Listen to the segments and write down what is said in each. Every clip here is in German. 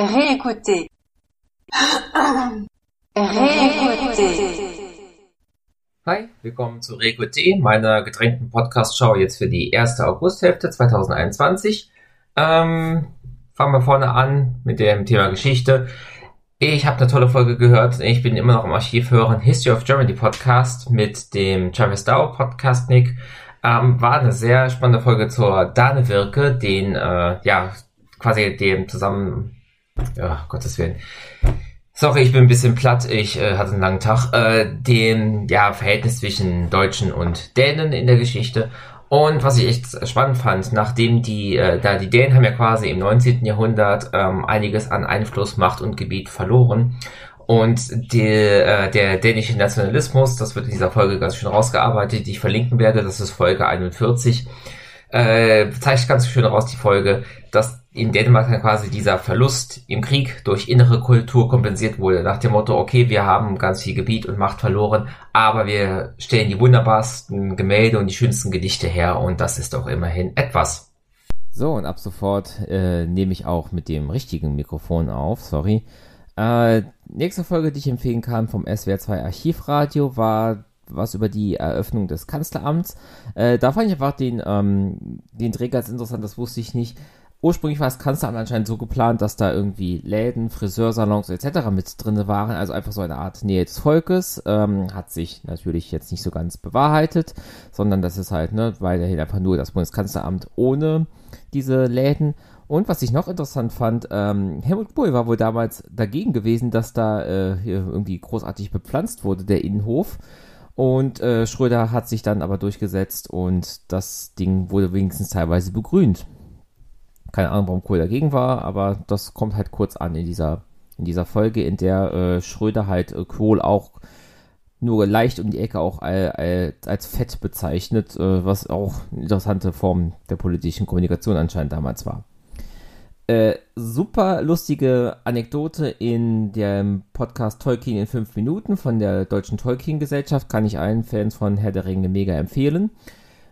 Réécouter. Réécouter. Hi, willkommen zu Reco.de, meiner gedrängten Podcast-Show jetzt für die erste Augusthälfte 2021. Ähm, fangen wir vorne an mit dem Thema Geschichte. Ich habe eine tolle Folge gehört. Ich bin immer noch im Archiv hören History of Germany Podcast mit dem Travis Dow Podcast Nick. Ähm, war eine sehr spannende Folge zur Danewirke, den äh, ja quasi dem zusammen ja, Gottes Willen. Sorry, ich bin ein bisschen platt, ich äh, hatte einen langen Tag. Äh, den ja, Verhältnis zwischen Deutschen und Dänen in der Geschichte. Und was ich echt spannend fand, nachdem die, äh, da die Dänen haben ja quasi im 19. Jahrhundert ähm, einiges an Einfluss, Macht und Gebiet verloren. Und die, äh, der dänische Nationalismus, das wird in dieser Folge ganz schön rausgearbeitet, die ich verlinken werde, das ist Folge 41, äh, zeigt ganz schön raus die Folge, dass in Dänemark dann quasi dieser Verlust im Krieg durch innere Kultur kompensiert wurde. Nach dem Motto, okay, wir haben ganz viel Gebiet und Macht verloren, aber wir stellen die wunderbarsten Gemälde und die schönsten Gedichte her und das ist doch immerhin etwas. So, und ab sofort äh, nehme ich auch mit dem richtigen Mikrofon auf, sorry. Äh, nächste Folge, die ich empfehlen kann vom SWR2 Archivradio, war was über die Eröffnung des Kanzleramts. Äh, da fand ich einfach den, ähm, den Dreh ganz interessant, das wusste ich nicht ursprünglich war das Kanzleramt anscheinend so geplant, dass da irgendwie Läden, Friseursalons etc. mit drin waren, also einfach so eine Art Nähe des Volkes. Ähm, hat sich natürlich jetzt nicht so ganz bewahrheitet, sondern das ist halt ne, weiterhin einfach nur das Bundeskanzleramt ohne diese Läden. Und was ich noch interessant fand, ähm, Helmut Kohl war wohl damals dagegen gewesen, dass da äh, irgendwie großartig bepflanzt wurde, der Innenhof. Und äh, Schröder hat sich dann aber durchgesetzt und das Ding wurde wenigstens teilweise begrünt. Keine Ahnung, warum Kohl dagegen war, aber das kommt halt kurz an in dieser, in dieser Folge, in der äh, Schröder halt äh, Kohl auch nur leicht um die Ecke auch als fett bezeichnet, äh, was auch eine interessante Form der politischen Kommunikation anscheinend damals war. Äh, super lustige Anekdote in dem Podcast Tolkien in 5 Minuten von der Deutschen Tolkien Gesellschaft, kann ich allen Fans von Herr der Ringe mega empfehlen.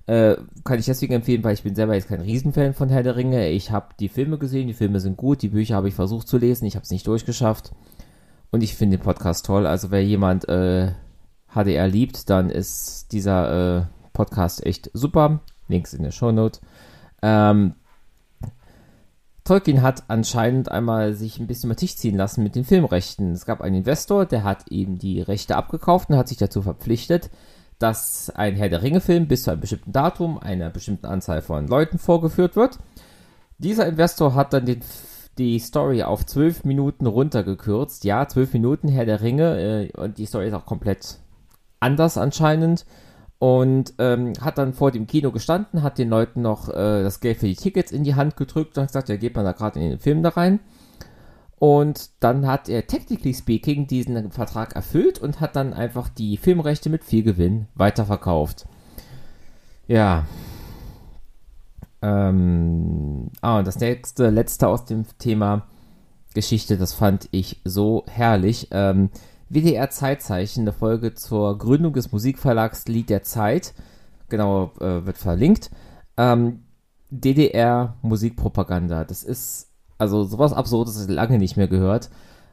Äh, kann ich deswegen empfehlen, weil ich bin selber jetzt kein Riesenfan von Herr der Ringe. Ich habe die Filme gesehen, die Filme sind gut, die Bücher habe ich versucht zu lesen, ich habe es nicht durchgeschafft. Und ich finde den Podcast toll. Also wer jemand äh, HDR liebt, dann ist dieser äh, Podcast echt super. Links in der Shownote. Ähm, Tolkien hat anscheinend einmal sich ein bisschen über Tisch ziehen lassen mit den Filmrechten. Es gab einen Investor, der hat ihm die Rechte abgekauft und hat sich dazu verpflichtet, dass ein Herr der Ringe-Film bis zu einem bestimmten Datum einer bestimmten Anzahl von Leuten vorgeführt wird. Dieser Investor hat dann den, die Story auf zwölf Minuten runtergekürzt. Ja, zwölf Minuten Herr der Ringe äh, und die Story ist auch komplett anders anscheinend. Und ähm, hat dann vor dem Kino gestanden, hat den Leuten noch äh, das Geld für die Tickets in die Hand gedrückt und hat gesagt, ja, geht man da gerade in den Film da rein. Und dann hat er, technically speaking, diesen Vertrag erfüllt und hat dann einfach die Filmrechte mit viel Gewinn weiterverkauft. Ja. Ähm, ah, und das nächste, letzte aus dem Thema Geschichte, das fand ich so herrlich. Ähm, WDR Zeitzeichen, eine Folge zur Gründung des Musikverlags Lied der Zeit. Genau, äh, wird verlinkt. Ähm, DDR Musikpropaganda. Das ist also sowas Absurdes ist lange nicht mehr gehört.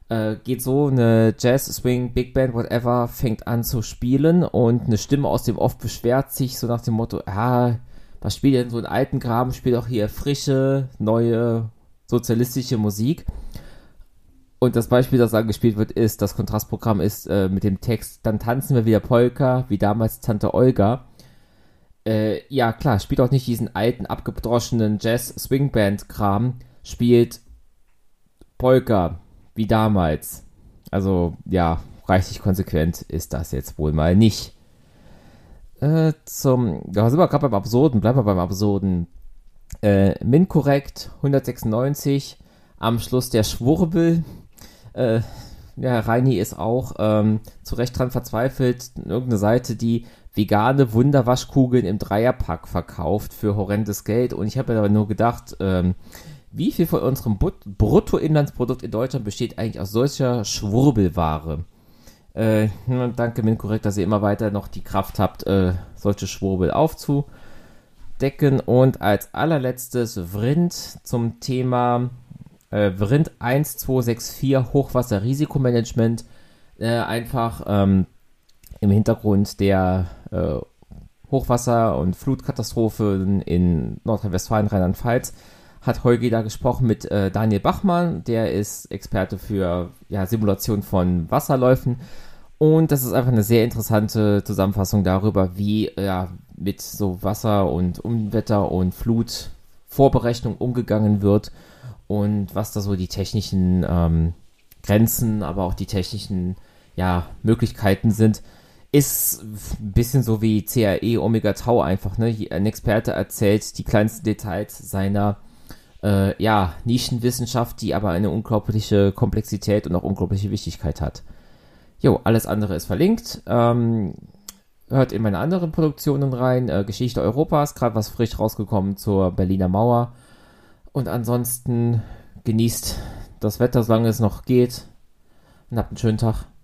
Äh, geht so, eine Jazz, Swing, Big Band, whatever, fängt an zu spielen und eine Stimme aus dem Off beschwert sich so nach dem Motto, ah, was spielt denn so ein alten Graben, spielt auch hier frische, neue, sozialistische Musik. Und das Beispiel, das angespielt wird, ist, das Kontrastprogramm ist äh, mit dem Text, dann tanzen wir wieder Polka, wie damals Tante Olga. Äh, ja, klar, spielt auch nicht diesen alten, abgedroschenen Jazz-Swing-Band-Kram, spielt Polka, wie damals. Also, ja, reichlich konsequent ist das jetzt wohl mal nicht. Äh, zum, da sind wir gerade beim Absurden, bleiben wir beim Absurden. Äh, Min-korrekt 196, am Schluss der Schwurbel. Äh, ja, Reini ist auch ähm, zu Recht dran verzweifelt, irgendeine Seite, die vegane Wunderwaschkugeln im Dreierpack verkauft für horrendes Geld. Und ich habe mir aber nur gedacht, ähm, wie viel von unserem Bruttoinlandsprodukt in Deutschland besteht eigentlich aus solcher Schwurbelware? Äh, danke, Min korrekt, dass ihr immer weiter noch die Kraft habt, äh, solche Schwurbel aufzudecken. Und als allerletztes Vrind zum Thema äh, Vrind 1264 Hochwasserrisikomanagement. Äh, einfach ähm, im Hintergrund der äh, Hochwasser- und Flutkatastrophen in Nordrhein-Westfalen, Rheinland-Pfalz hat Holgi da gesprochen mit äh, Daniel Bachmann, der ist Experte für ja, Simulation von Wasserläufen. Und das ist einfach eine sehr interessante Zusammenfassung darüber, wie ja, mit so Wasser und Unwetter und Flutvorberechnung umgegangen wird und was da so die technischen ähm, Grenzen, aber auch die technischen ja, Möglichkeiten sind. Ist ein bisschen so wie CAE Omega Tau einfach. Ne? Ein Experte erzählt die kleinsten Details seiner äh, ja, Nischenwissenschaft, die aber eine unglaubliche Komplexität und auch unglaubliche Wichtigkeit hat. Jo, alles andere ist verlinkt. Ähm, hört in meine anderen Produktionen rein. Äh, Geschichte Europas, gerade was frisch rausgekommen zur Berliner Mauer. Und ansonsten genießt das Wetter, solange es noch geht. Und habt einen schönen Tag.